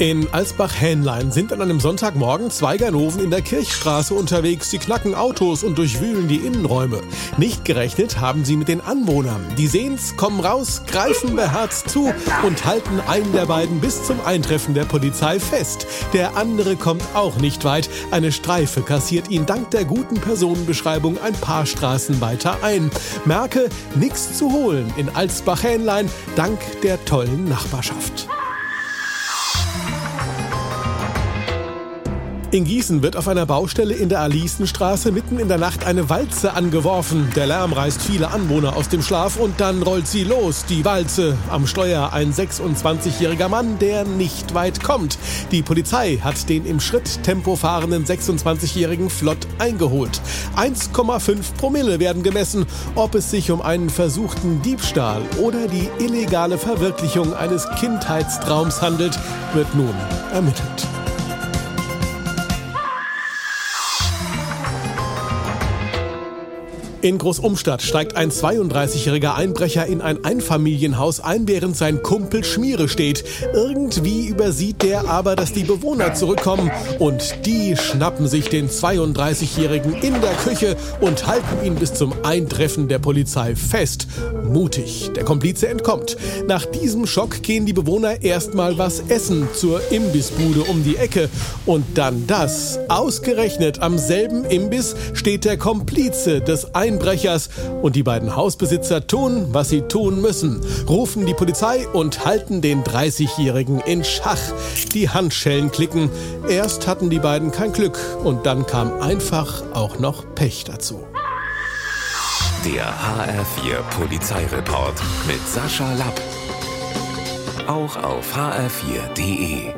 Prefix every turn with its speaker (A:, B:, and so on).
A: In Alsbach-Hähnlein sind an einem Sonntagmorgen zwei Ganoven in der Kirchstraße unterwegs. Sie knacken Autos und durchwühlen die Innenräume. Nicht gerechnet haben sie mit den Anwohnern. Die sehen's, kommen raus, greifen beherzt zu und halten einen der beiden bis zum Eintreffen der Polizei fest. Der andere kommt auch nicht weit. Eine Streife kassiert ihn dank der guten Personenbeschreibung ein paar Straßen weiter ein. Merke, nichts zu holen in Alsbach-Hähnlein dank der tollen Nachbarschaft. In Gießen wird auf einer Baustelle in der Alisenstraße mitten in der Nacht eine Walze angeworfen. Der Lärm reißt viele Anwohner aus dem Schlaf und dann rollt sie los, die Walze. Am Steuer ein 26-jähriger Mann, der nicht weit kommt. Die Polizei hat den im Schritttempo fahrenden 26-jährigen flott eingeholt. 1,5 Promille werden gemessen. Ob es sich um einen versuchten Diebstahl oder die illegale Verwirklichung eines Kindheitstraums handelt, wird nun ermittelt. In Großumstadt steigt ein 32-jähriger Einbrecher in ein Einfamilienhaus ein, während sein Kumpel Schmiere steht. Irgendwie übersieht der aber, dass die Bewohner zurückkommen und die schnappen sich den 32-jährigen in der Küche und halten ihn bis zum Eintreffen der Polizei fest. Mutig, der Komplize entkommt. Nach diesem Schock gehen die Bewohner erstmal was essen zur Imbissbude um die Ecke und dann das. Ausgerechnet am selben Imbiss steht der Komplize des Einbrechers Einbrechers und die beiden Hausbesitzer tun, was sie tun müssen, rufen die Polizei und halten den 30-Jährigen in Schach. Die Handschellen klicken. Erst hatten die beiden kein Glück und dann kam einfach auch noch Pech dazu.
B: Der HR4 Polizeireport mit Sascha Lapp. Auch auf hr4.de.